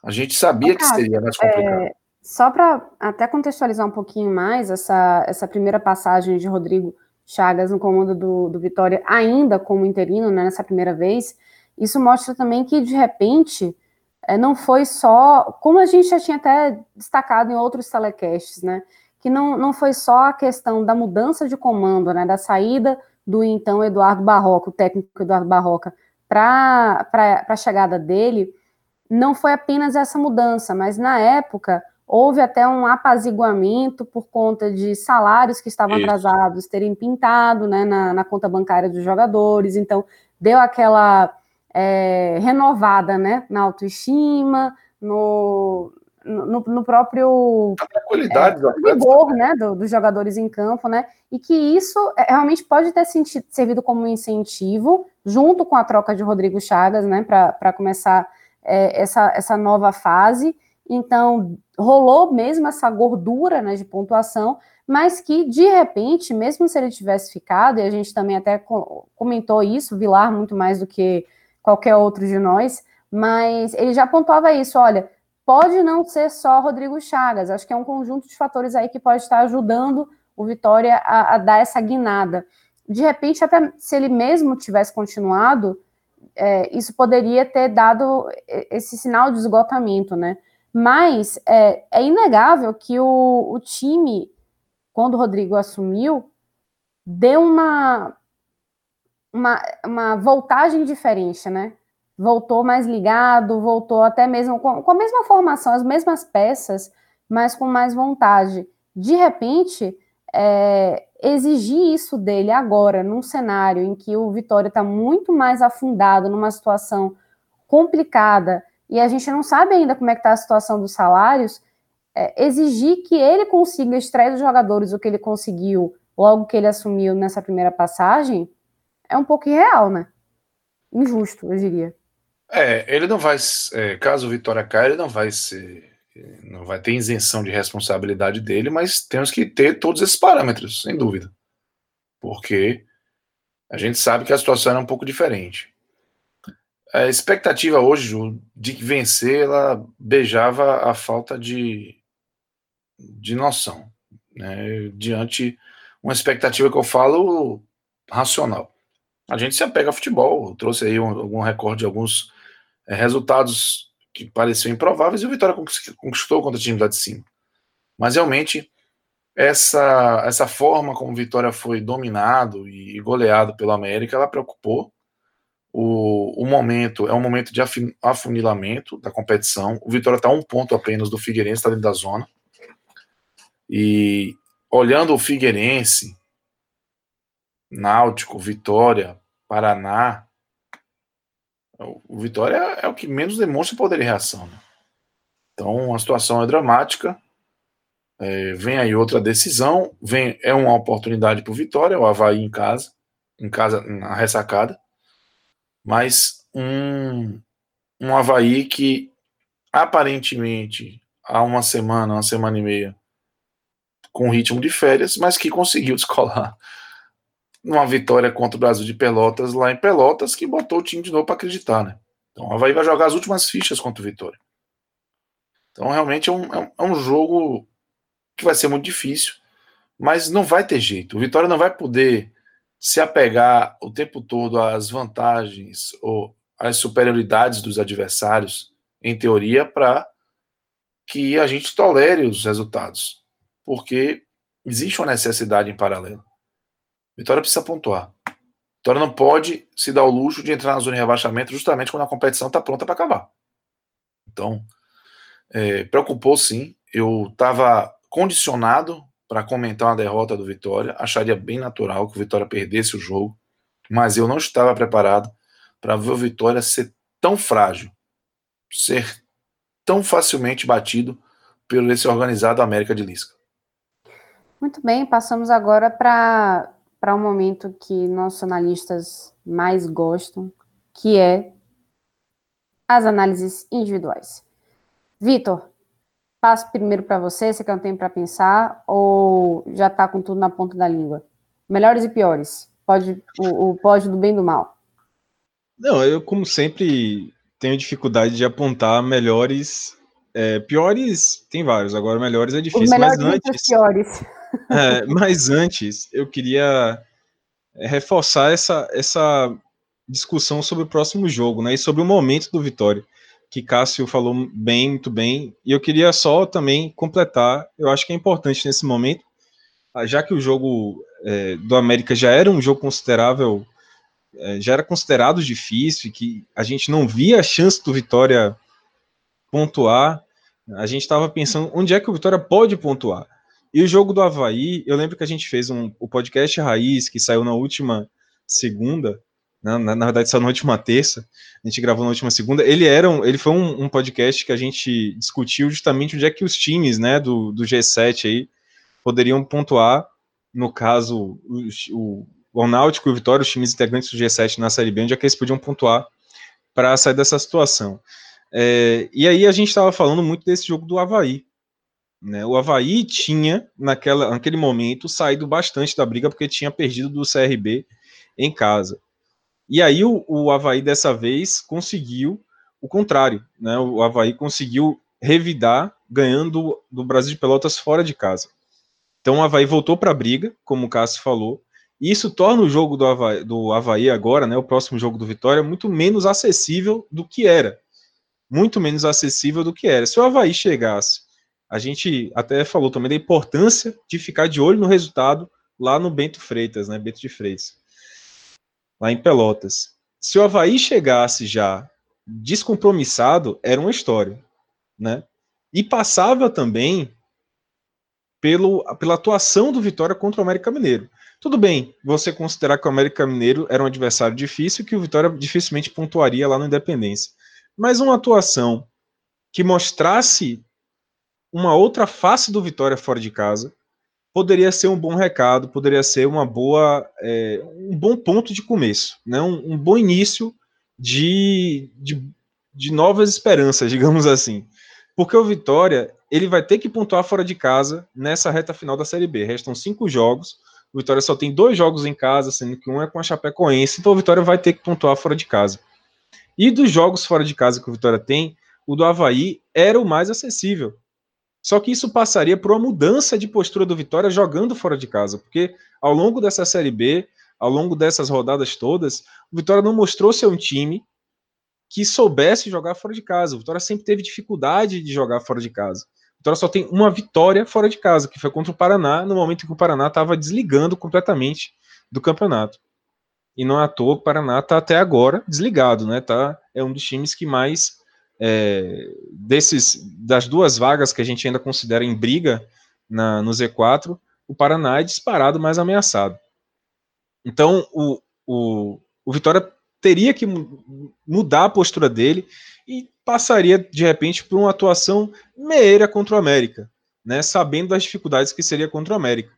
A gente sabia que seria mais complicado. É, só para até contextualizar um pouquinho mais essa, essa primeira passagem de Rodrigo Chagas no comando do, do Vitória, ainda como interino, né, nessa primeira vez, isso mostra também que, de repente, é, não foi só, como a gente já tinha até destacado em outros telecasts, né, que não, não foi só a questão da mudança de comando, né, da saída do então Eduardo Barroca, o técnico Eduardo Barroca, para a chegada dele, não foi apenas essa mudança, mas na época houve até um apaziguamento por conta de salários que estavam Isso. atrasados terem pintado né, na, na, conta bancária dos jogadores, então deu aquela é, renovada, né? Na autoestima, no, no, no próprio a qualidade é, vigor, né, do, dos jogadores em campo, né? E que isso é, realmente pode ter sentido, servido como um incentivo, junto com a troca de Rodrigo Chagas, né, para começar é, essa, essa nova fase. Então, rolou mesmo essa gordura né, de pontuação, mas que, de repente, mesmo se ele tivesse ficado, e a gente também até comentou isso, Vilar muito mais do que qualquer outro de nós, mas ele já pontuava isso, olha, pode não ser só Rodrigo Chagas, acho que é um conjunto de fatores aí que pode estar ajudando o Vitória a, a dar essa guinada. De repente, até se ele mesmo tivesse continuado, é, isso poderia ter dado esse sinal de esgotamento, né? Mas é, é inegável que o, o time, quando o Rodrigo assumiu, deu uma, uma, uma voltagem diferente, né? Voltou mais ligado, voltou até mesmo com, com a mesma formação, as mesmas peças, mas com mais vontade. De repente, é, exigir isso dele agora, num cenário em que o Vitória está muito mais afundado, numa situação complicada, e a gente não sabe ainda como é que está a situação dos salários, é, exigir que ele consiga extrair dos jogadores o que ele conseguiu logo que ele assumiu nessa primeira passagem, é um pouco irreal, né? Injusto, eu diria. É, ele não vai, é, caso o Vitória caia, ele não vai ser não vai ter isenção de responsabilidade dele, mas temos que ter todos esses parâmetros, sem dúvida. Porque a gente sabe que a situação era um pouco diferente. A expectativa hoje, Ju, de vencer, ela beijava a falta de, de noção. Né? Diante uma expectativa que eu falo racional. A gente se apega a futebol, eu trouxe aí um, algum recorde de alguns é, resultados que pareciam improváveis e o Vitória conquistou contra o time lá de cima. Mas realmente essa essa forma como o Vitória foi dominado e goleado pelo América, ela preocupou. O, o momento é um momento de afunilamento da competição. O Vitória está um ponto apenas do Figueirense, está dentro da zona. E olhando o Figueirense, Náutico, Vitória, Paraná, o Vitória é o que menos demonstra poder de reação. Né? Então a situação é dramática. É, vem aí outra decisão. Vem, é uma oportunidade para o Vitória, o Havaí em casa, em casa, na ressacada. Mas um, um Havaí que aparentemente há uma semana, uma semana e meia, com ritmo de férias, mas que conseguiu descolar numa vitória contra o Brasil de Pelotas lá em Pelotas, que botou o time de novo para acreditar, né? Então o Havaí vai jogar as últimas fichas contra o Vitória. Então realmente é é um, é um jogo que vai ser muito difícil, mas não vai ter jeito. O Vitória não vai poder se apegar o tempo todo às vantagens ou às superioridades dos adversários, em teoria, para que a gente tolere os resultados. Porque existe uma necessidade em paralelo. Vitória precisa pontuar. Vitória não pode se dar o luxo de entrar na zona de rebaixamento justamente quando a competição está pronta para acabar. Então, é, preocupou sim. Eu estava condicionado para comentar uma derrota do Vitória. Acharia bem natural que o Vitória perdesse o jogo, mas eu não estava preparado para ver o Vitória ser tão frágil, ser tão facilmente batido pelo esse organizado América de Lisca. Muito bem, passamos agora para para um momento que nossos analistas mais gostam, que é as análises individuais. Vitor, passo primeiro para você, você quer um tempo para pensar ou já está com tudo na ponta da língua? Melhores e piores, pode, o, o pódio do bem e do mal. Não, eu, como sempre, tenho dificuldade de apontar melhores. É, piores, tem vários, agora melhores é difícil, mas antes. Piores. É, mas antes, eu queria é, reforçar essa, essa discussão sobre o próximo jogo, né? E sobre o momento do Vitória, que Cássio falou bem, muito bem. E eu queria só também completar, eu acho que é importante nesse momento, ah, já que o jogo é, do América já era um jogo considerável, é, já era considerado difícil, que a gente não via a chance do Vitória pontuar, a gente estava pensando onde é que o Vitória pode pontuar. E o jogo do Havaí, eu lembro que a gente fez um, o podcast Raiz, que saiu na última segunda, Na, na, na, verdade, só na última terça, a gente gravou na última segunda. Ele era um, ele foi um, um, podcast que a gente discutiu justamente onde é que os times né, do, do G7 aí poderiam pontuar, no caso, o, o Náutico e o Vitória, os times integrantes do G7 na Série B, onde é que eles podiam pontuar para sair dessa situação. É, e aí a gente estava falando muito desse jogo do Havaí. Né? O Havaí tinha, naquela, naquele momento, saído bastante da briga porque tinha perdido do CRB em casa. E aí o, o Havaí dessa vez conseguiu o contrário. Né? O Havaí conseguiu revidar ganhando do Brasil de Pelotas fora de casa. Então o Havaí voltou para a briga, como o Cássio falou, e isso torna o jogo do Havaí, do Havaí agora, né, o próximo jogo do Vitória, muito menos acessível do que era. Muito menos acessível do que era. Se o Havaí chegasse, a gente até falou também da importância de ficar de olho no resultado lá no Bento Freitas, né, Bento de Freitas, lá em Pelotas. Se o Havaí chegasse já descompromissado, era uma história, né? E passava também pelo, pela atuação do Vitória contra o América Mineiro. Tudo bem, você considerar que o América Mineiro era um adversário difícil que o Vitória dificilmente pontuaria lá no Independência. Mas uma atuação que mostrasse uma outra face do Vitória fora de casa poderia ser um bom recado, poderia ser uma boa, é, um bom ponto de começo, né? um, um bom início de, de, de novas esperanças, digamos assim. Porque o Vitória ele vai ter que pontuar fora de casa nessa reta final da Série B. Restam cinco jogos o Vitória só tem dois jogos em casa, sendo que um é com a Chapecoense, então o Vitória vai ter que pontuar fora de casa. E dos jogos fora de casa que o Vitória tem, o do Havaí era o mais acessível. Só que isso passaria por uma mudança de postura do Vitória jogando fora de casa, porque ao longo dessa Série B, ao longo dessas rodadas todas, o Vitória não mostrou ser um time que soubesse jogar fora de casa. O Vitória sempre teve dificuldade de jogar fora de casa. Vitória só tem uma vitória fora de casa, que foi contra o Paraná, no momento em que o Paraná estava desligando completamente do campeonato. E não é à toa, o Paraná está até agora desligado, né? Tá, é um dos times que mais é, desses das duas vagas que a gente ainda considera em briga na, no Z4, o Paraná é disparado mais ameaçado. Então o, o, o Vitória teria que mudar a postura dele e passaria de repente por uma atuação meia contra o América, né, sabendo das dificuldades que seria contra o América.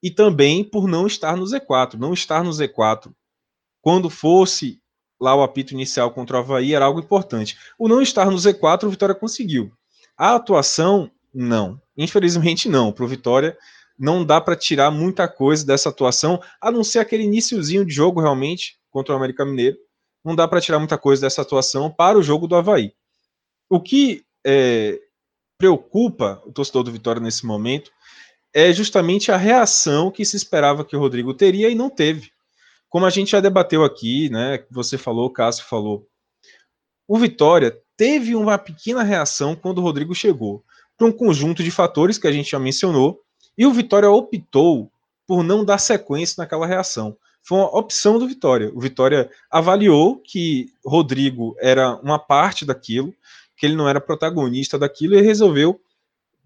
E também por não estar no Z4, não estar no Z4 quando fosse lá o apito inicial contra o Havaí era algo importante. O não estar no Z4, o Vitória conseguiu. A atuação, não. Infelizmente, não. Para o Vitória, não dá para tirar muita coisa dessa atuação, a não ser aquele iníciozinho de jogo realmente contra o América Mineiro, não dá para tirar muita coisa dessa atuação para o jogo do Havaí. O que é, preocupa o torcedor do Vitória nesse momento é justamente a reação que se esperava que o Rodrigo teria e não teve. Como a gente já debateu aqui, né? Você falou, o Cássio falou. O Vitória teve uma pequena reação quando o Rodrigo chegou, por um conjunto de fatores que a gente já mencionou, e o Vitória optou por não dar sequência naquela reação foi uma opção do Vitória. O Vitória avaliou que Rodrigo era uma parte daquilo, que ele não era protagonista daquilo e resolveu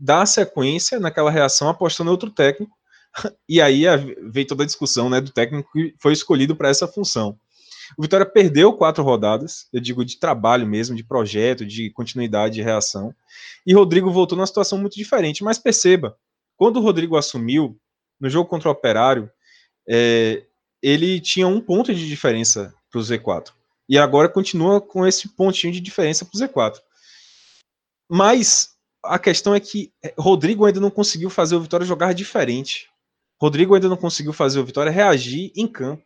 dar sequência naquela reação apostando em outro técnico. E aí veio toda a discussão né, do técnico que foi escolhido para essa função. O Vitória perdeu quatro rodadas, eu digo de trabalho mesmo, de projeto, de continuidade de reação. E Rodrigo voltou numa situação muito diferente. Mas perceba, quando o Rodrigo assumiu, no jogo contra o Operário, é, ele tinha um ponto de diferença para o Z4. E agora continua com esse pontinho de diferença para o Z4. Mas a questão é que Rodrigo ainda não conseguiu fazer o Vitória jogar diferente. Rodrigo ainda não conseguiu fazer o Vitória reagir em campo,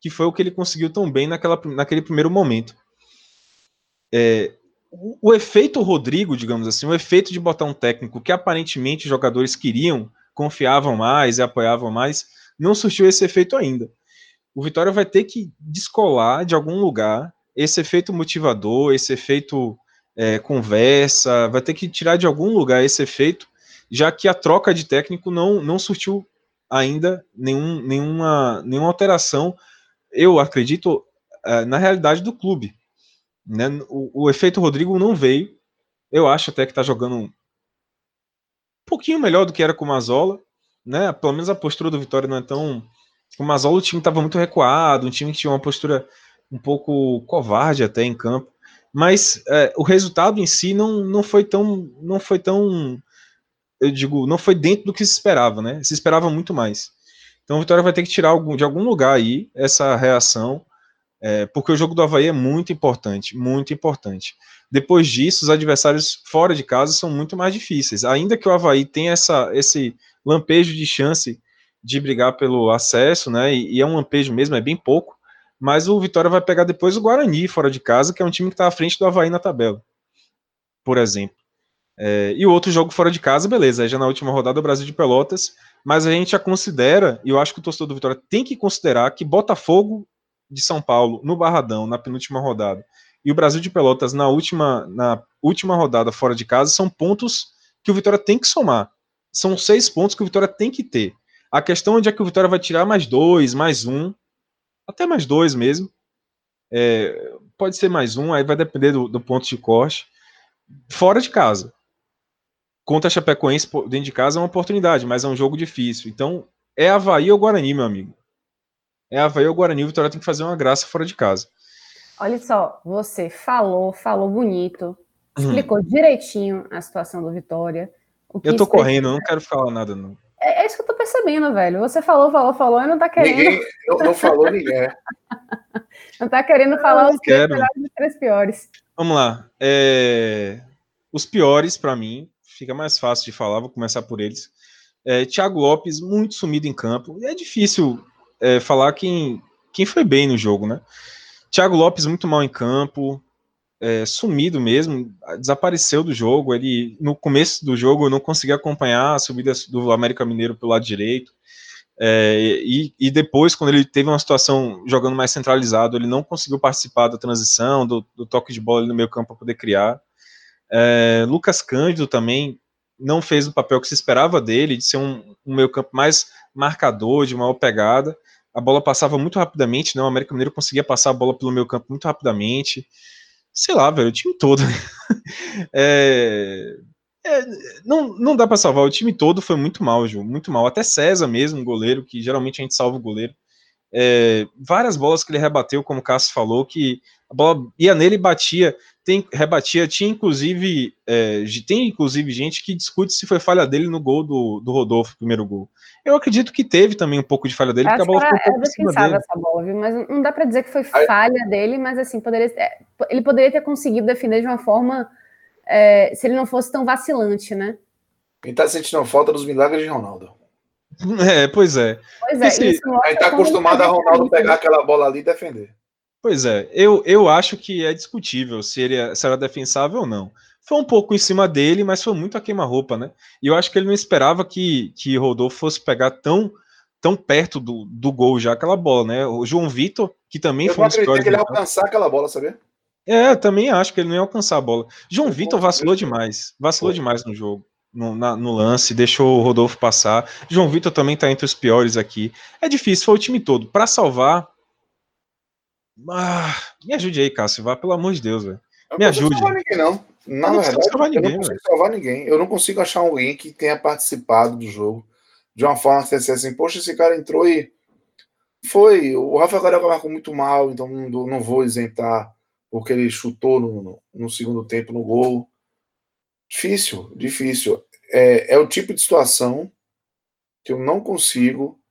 que foi o que ele conseguiu tão bem naquela, naquele primeiro momento. É, o, o efeito Rodrigo, digamos assim, o efeito de botar um técnico que aparentemente os jogadores queriam, confiavam mais e apoiavam mais, não surtiu esse efeito ainda o Vitória vai ter que descolar de algum lugar esse efeito motivador, esse efeito é, conversa, vai ter que tirar de algum lugar esse efeito, já que a troca de técnico não, não surtiu ainda nenhum, nenhuma, nenhuma alteração, eu acredito, é, na realidade do clube. Né? O, o, efeito Rodrigo não veio, eu acho até que está jogando um pouquinho melhor do que era com o Mazola, né? pelo menos a postura do Vitória não é tão O Mazola, o time estava muito recuado, um time que tinha uma postura um pouco covarde até em campo. Mas é, o resultado em si não, não foi tão. não foi tão. Eu digo, não foi dentro do que se esperava, né? Se esperava muito mais. Então o Vitória vai ter que tirar algum, de algum lugar aí essa reação, é, porque o jogo do Havaí é muito importante, muito importante. Depois disso, os adversários fora de casa são muito mais difíceis. Ainda que o Havaí tenha essa, esse lampejo de chance de brigar pelo acesso, né? E, e é um lampejo mesmo, é bem pouco. Mas o Vitória vai pegar depois o Guarani fora de casa, que é um time que está à frente do Havaí na tabela, por exemplo. É, e o outro jogo fora de casa, beleza, já na última rodada o Brasil de Pelotas, mas a gente já considera, e eu acho que o torcedor do Vitória tem que considerar que Botafogo de São Paulo no Barradão na penúltima rodada e o Brasil de Pelotas na última, na última rodada fora de casa são pontos que o Vitória tem que somar. São seis pontos que o Vitória tem que ter. A questão é onde é que o Vitória vai tirar mais dois, mais um, até mais dois mesmo. É, pode ser mais um, aí vai depender do, do ponto de corte. Fora de casa contra a Chapecoense dentro de casa é uma oportunidade, mas é um jogo difícil. Então, é Havaí ou Guarani, meu amigo. É Havaí ou Guarani, o Vitória tem que fazer uma graça fora de casa. Olha só, você falou, falou bonito, uhum. explicou hum. direitinho a situação do Vitória. eu tô correndo, eu não quero falar nada, não. É, é, isso que eu tô percebendo, velho. Você falou, falou, falou e não tá querendo. Ninguém, não, não falou ninguém. não tá querendo falar os três melhores os três piores. Vamos lá. É... Os piores, para mim, fica mais fácil de falar, vou começar por eles. É, Thiago Lopes, muito sumido em campo. É difícil é, falar quem, quem foi bem no jogo, né? Thiago Lopes, muito mal em campo, é, sumido mesmo, desapareceu do jogo. Ele, no começo do jogo, eu não conseguia acompanhar a subida do América Mineiro pelo lado direito. É, e, e, depois, quando ele teve uma situação jogando mais centralizado, ele não conseguiu participar da transição, do, do toque de bola no meio campo para poder criar. É, Lucas Cândido também não fez o papel que se esperava dele, de ser um, um meio campo mais marcador, de maior pegada. A bola passava muito rapidamente, né? O América Mineiro conseguia passar a bola pelo meio campo muito rapidamente. Sei lá, velho, o time todo. é, é, não, não dá para salvar, o time todo foi muito mal, Ju, muito mal. Até César mesmo, goleiro, que geralmente a gente salva o goleiro. É, várias bolas que ele rebateu, como o Cássio falou, que a bola ia nele e batia tem, rebatia, tinha inclusive, é, tem inclusive gente que discute se foi falha dele no gol do, do Rodolfo, primeiro gol. Eu acredito que teve também um pouco de falha dele, porque a bola ficou um pouco é defensável essa bola, viu? Mas não dá para dizer que foi falha dele, mas assim, poderia, é, ele poderia ter conseguido defender de uma forma é, se ele não fosse tão vacilante, né? Quem tá sentindo falta dos milagres de Ronaldo. É, pois é. Pois é, Esse, a gente tá acostumado a Ronaldo pegar aquela bola ali e defender. Pois é, eu, eu acho que é discutível se, ele, é, se era defensável ou não. Foi um pouco em cima dele, mas foi muito a queima-roupa, né? E eu acho que ele não esperava que, que Rodolfo fosse pegar tão, tão perto do, do gol já aquela bola, né? O João Vitor, que também eu foi um dos piores. que ele ia alcançar aquela bola, sabia? É, também acho que ele não ia alcançar a bola. João eu Vitor vacilou demais, vacilou demais no jogo. No, na, no, lance, deixou o Rodolfo passar. João Vitor também tá entre os piores aqui. É difícil, foi o time todo. Para salvar, ah, me ajude aí, Cássio. Vá, pelo amor de Deus, velho. Me ajude. Não ninguém, não. Na eu não verdade, salvar ninguém, eu não consigo salvar ninguém. Eu não consigo achar alguém que tenha participado do jogo de uma forma que você assim, poxa, esse cara entrou e foi. O Rafael Carioca marcou muito mal, então não, não vou isentar porque ele chutou no, no, no, segundo tempo no gol. Difícil, difícil. É, é o tipo de situação que eu não consigo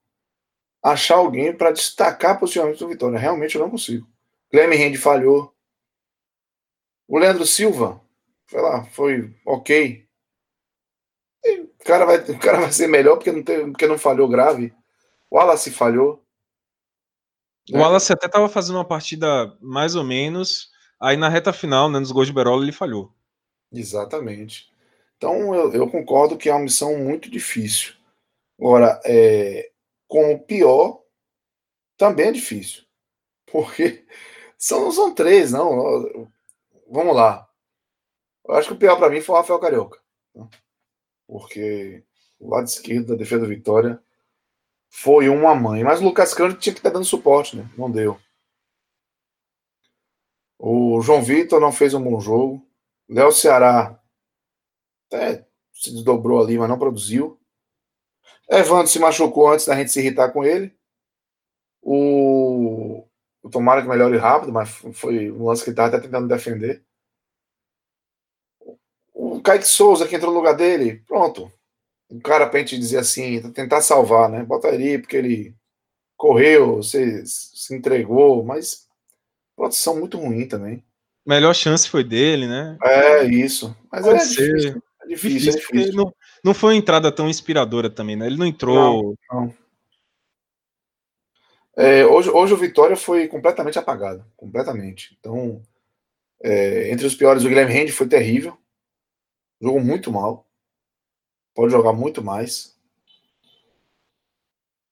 achar alguém para destacar positivamente do Vitória. Realmente eu não consigo. Cleme Rende falhou. O Leandro Silva, foi lá, foi ok. E o cara, vai, o cara vai ser melhor porque não, teve, porque não falhou grave. O Wallace falhou. O né? Wallace até estava fazendo uma partida mais ou menos. Aí na reta final, né, nos gols de Berola, ele falhou. Exatamente. Então eu, eu, concordo que é uma missão muito difícil. Agora, é, com o pior também é difícil. Porque são, são três, não. Vamos lá. Eu acho que o pior para mim foi o Rafael Carioca. Né? Porque o lado esquerdo da defesa da Vitória foi uma mãe. Mas o Lucas Cândido tinha que estar dando suporte, né? Não deu. O João Vitor não fez um bom jogo. Léo Ceará até se desdobrou ali, mas não produziu. Evandro se machucou antes da gente se irritar com ele. O, o Tomara que melhore rápido, mas foi um lance que estava até tentando defender. O Kaique Souza, que entrou no lugar dele, pronto. Um cara pra gente dizer assim, tentar salvar, né? Bota ele porque ele correu, se, se entregou, mas produção muito ruim também. Melhor chance foi dele, né? É, isso. Mas é difícil, é difícil. É difícil, é difícil. Não, não foi uma entrada tão inspiradora também, né? Ele não entrou. Não, não. É, hoje, hoje o Vitória foi completamente apagado. Completamente. Então, é, entre os piores, o Guilherme Rende foi terrível. Jogou muito mal. Pode jogar muito mais.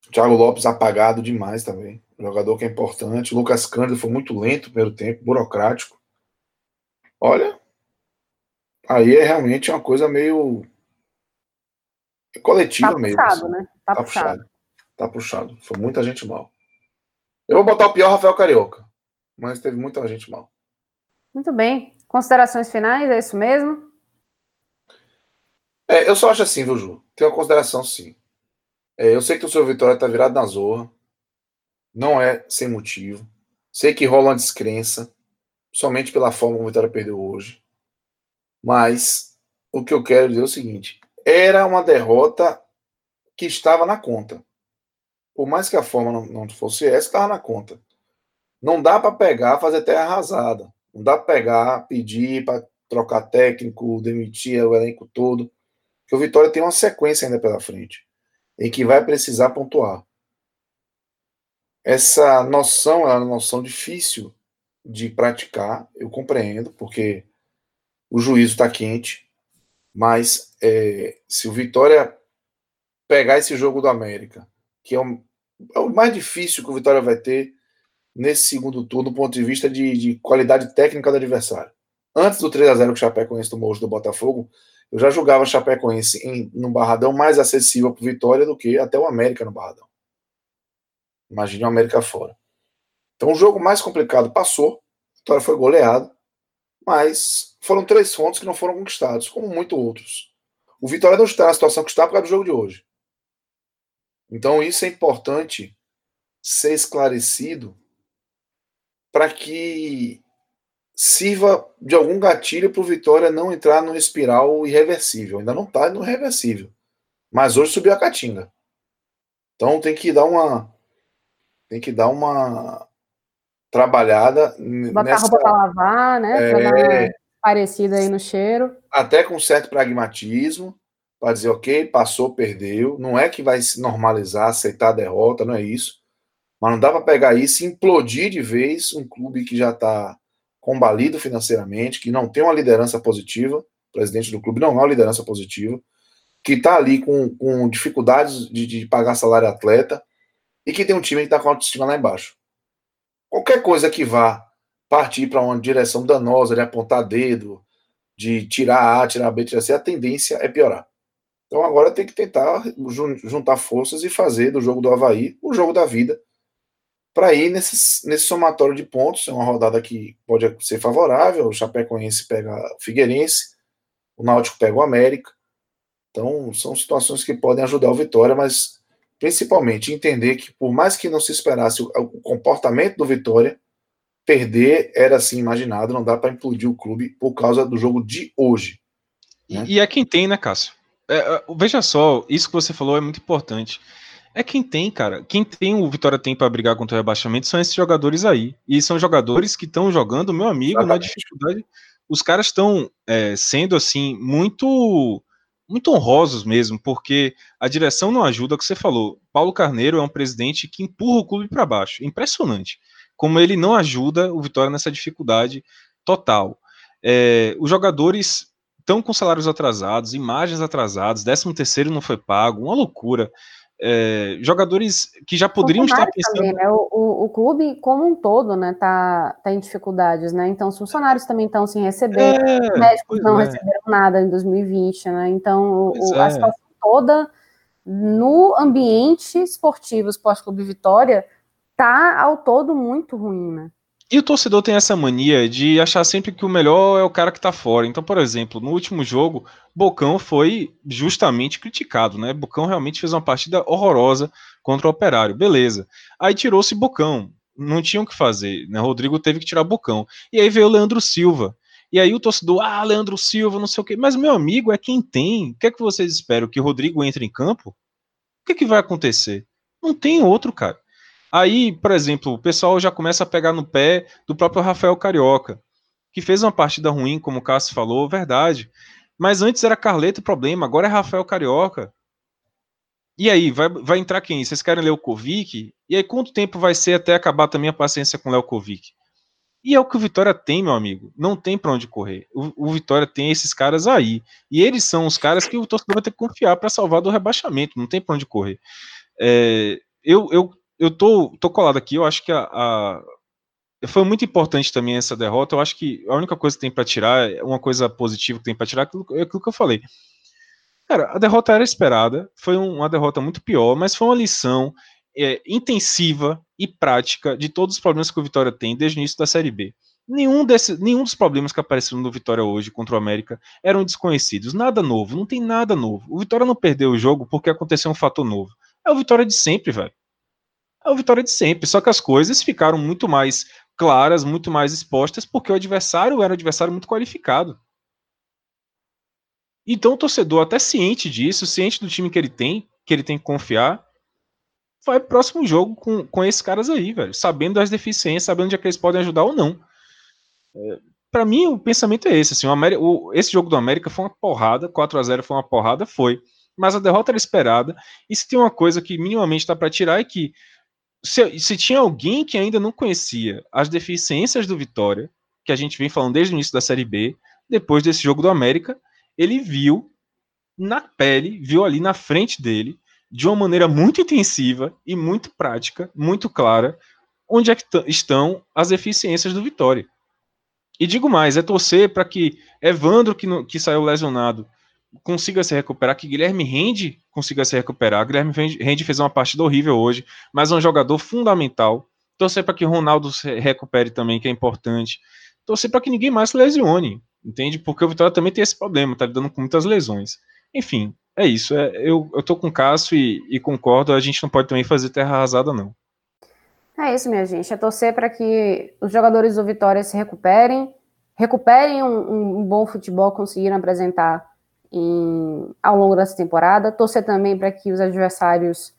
O Thiago Lopes apagado demais também. Jogador que é importante. O Lucas Cândido foi muito lento no primeiro tempo, burocrático. Olha, aí é realmente uma coisa meio coletiva tá mesmo. Puxado, assim. né? Tá, tá puxado. puxado. Tá puxado. Foi muita gente mal. Eu vou botar o pior Rafael Carioca, mas teve muita gente mal. Muito bem. Considerações finais, é isso mesmo? É, eu só acho assim, viu, Ju? Tem uma consideração sim. É, eu sei que o seu Vitória tá virado na zorra. Não é sem motivo. Sei que rola uma descrença, somente pela forma como o Vitória perdeu hoje. Mas o que eu quero dizer é o seguinte: era uma derrota que estava na conta por mais que a forma não, fosse essa, estava na conta. Não dá para pegar, fazer terra arrasada. Não dá para pegar, pedir para trocar técnico, demitir o elenco todo. Porque o Vitória tem uma sequência ainda pela frente, em que vai precisar pontuar. Essa noção é uma noção difícil de praticar, eu compreendo, porque o juízo está quente, mas é, se o Vitória pegar esse jogo do América, que é um, é o mais difícil que o Vitória vai ter nesse segundo turno, do ponto de vista de, de qualidade técnica do adversário. Antes do 3 a 0 que o Chapecoense tomou hoje do Botafogo, eu já julgava o Chapecoense em, num Barradão mais acessível para o Vitória do que até o América no Barradão. Imagine o América fora. Então o jogo mais complicado passou, a Vitória foi goleado, mas foram três pontos que não foram conquistados, como muitos outros. O Vitória não está na situação que está por causa do jogo de hoje. Então, isso é importante ser esclarecido para que sirva de algum gatilho para o Vitória não entrar no espiral irreversível. Ainda não está no irreversível. Mas hoje subiu a catinga. Então tem que dar uma. Tem que dar uma trabalhada. Botar nessa, roupa para lavar, né? É, parecida aí no cheiro. Até com certo pragmatismo para dizer, ok, passou, perdeu. Não é que vai se normalizar, aceitar a derrota, não é isso. Mas não dá para pegar isso e implodir de vez um clube que já está combalido financeiramente, que não tem uma liderança positiva. O presidente do clube não é uma liderança positiva, que está ali com, com dificuldades de, de pagar salário atleta e que tem um time que está com autoestima lá embaixo. Qualquer coisa que vá partir para uma direção danosa, de apontar dedo, de tirar A, tirar B, tirar C, a tendência é piorar. Então agora tem que tentar juntar forças e fazer do jogo do Havaí o jogo da vida para ir nesse, nesse somatório de pontos. É uma rodada que pode ser favorável. O Chapecoense pega o Figueirense, o Náutico pega o América. Então são situações que podem ajudar o Vitória, mas principalmente entender que por mais que não se esperasse o, o comportamento do Vitória, perder era assim imaginado, não dá para implodir o clube por causa do jogo de hoje. Né? E é quem tem, né, Cássio? É, é, veja só, isso que você falou é muito importante. É quem tem, cara. Quem tem o Vitória tem para brigar contra o rebaixamento são esses jogadores aí. E são jogadores que estão jogando, meu amigo, Exatamente. na dificuldade. Os caras estão é, sendo assim muito muito honrosos mesmo, porque a direção não ajuda, o que você falou. Paulo Carneiro é um presidente que empurra o clube para baixo. Impressionante. Como ele não ajuda o Vitória nessa dificuldade total. É, os jogadores estão com salários atrasados, imagens atrasadas, 13 terceiro não foi pago, uma loucura. É, jogadores que já poderiam estar pensando. Também, né? o, o, o, clube como um todo, né, tá, tá em dificuldades, né? Então, os funcionários também estão sem receber, é, os médicos não é. receberam nada em 2020, né? Então, o, a é. situação toda no ambiente esportivo Esporte Clube Vitória tá ao todo muito ruim, né? E o torcedor tem essa mania de achar sempre que o melhor é o cara que tá fora. Então, por exemplo, no último jogo, Bocão foi justamente criticado, né? Bocão realmente fez uma partida horrorosa, contra o Operário, beleza. Aí tirou-se Bocão, não tinham o que fazer, né? Rodrigo teve que tirar Bocão. E aí veio o Leandro Silva. E aí o torcedor, ah, Leandro Silva, não sei o quê. Mas meu amigo é quem tem. O que é que vocês esperam? Que o Rodrigo entre em campo? O que, é que vai acontecer? Não tem outro, cara. Aí, por exemplo, o pessoal já começa a pegar no pé do próprio Rafael Carioca, que fez uma partida ruim, como o Cássio falou, verdade. Mas antes era Carleto o problema, agora é Rafael Carioca. E aí, vai, vai entrar quem? Vocês querem ler o Kovic? E aí, quanto tempo vai ser até acabar também a paciência com o Léo Kovic? E é o que o Vitória tem, meu amigo. Não tem para onde correr. O, o, Vitória tem esses caras aí. E eles são os caras que o torcedor vai ter que confiar para salvar do rebaixamento. Não tem para onde correr. É, eu, eu eu tô, tô colado aqui, eu acho que a, a, foi muito importante também essa derrota. Eu acho que a única coisa que tem para tirar, uma coisa positiva que tem para tirar, é aquilo, é aquilo que eu falei. Cara, a derrota era esperada, foi uma derrota muito pior, mas foi uma lição é, intensiva e prática de todos os problemas que o Vitória tem desde o início da Série B. Nenhum, desse, nenhum dos problemas que apareceram no Vitória hoje contra o América eram desconhecidos. Nada novo, não tem nada novo. O Vitória não perdeu o jogo porque aconteceu um fator novo. É o Vitória de sempre, velho o Vitória de sempre. Só que as coisas ficaram muito mais claras, muito mais expostas, porque o adversário era um adversário muito qualificado. Então o torcedor, até ciente disso, ciente do time que ele tem, que ele tem que confiar, vai pro próximo jogo com, com esses caras aí, velho. Sabendo das deficiências, sabendo onde é que eles podem ajudar ou não. É, para mim, o pensamento é esse. Assim, o América, o, esse jogo do América foi uma porrada, 4 a 0 foi uma porrada, foi. Mas a derrota era esperada. E se tem uma coisa que minimamente está para tirar é que se, se tinha alguém que ainda não conhecia as deficiências do Vitória, que a gente vem falando desde o início da Série B, depois desse jogo do América, ele viu na pele, viu ali na frente dele, de uma maneira muito intensiva e muito prática, muito clara, onde é que estão as deficiências do Vitória. E digo mais, é torcer para que Evandro, que, no, que saiu lesionado, consiga se recuperar, que Guilherme Rende consiga se recuperar. Guilherme Rende fez uma partida horrível hoje, mas é um jogador fundamental. Torcer para que Ronaldo se recupere também, que é importante. Torcer para que ninguém mais se lesione, entende? Porque o Vitória também tem esse problema, tá lidando com muitas lesões. Enfim, é isso. É, eu, eu tô com o Cássio e, e concordo, a gente não pode também fazer terra arrasada, não. É isso, minha gente. É torcer para que os jogadores do Vitória se recuperem, recuperem um, um bom futebol, conseguiram apresentar em, ao longo dessa temporada. Torcer também para que os adversários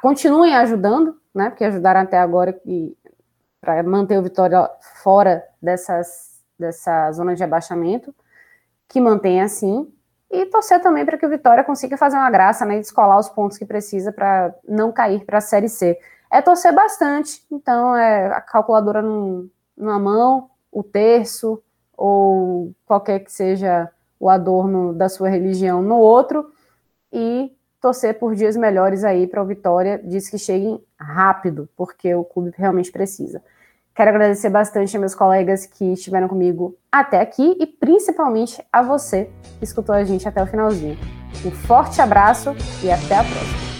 continuem ajudando, né? Porque ajudaram até agora para manter o Vitória fora dessas, dessa zona de abaixamento, que mantenha assim. E torcer também para que o Vitória consiga fazer uma graça né, e descolar os pontos que precisa para não cair para a Série C. É torcer bastante, então é a calculadora num, numa mão, o terço, ou qualquer que seja o adorno da sua religião no outro e torcer por dias melhores aí para o Vitória. Diz que cheguem rápido, porque o clube realmente precisa. Quero agradecer bastante a meus colegas que estiveram comigo até aqui e principalmente a você que escutou a gente até o finalzinho. Um forte abraço e até a próxima.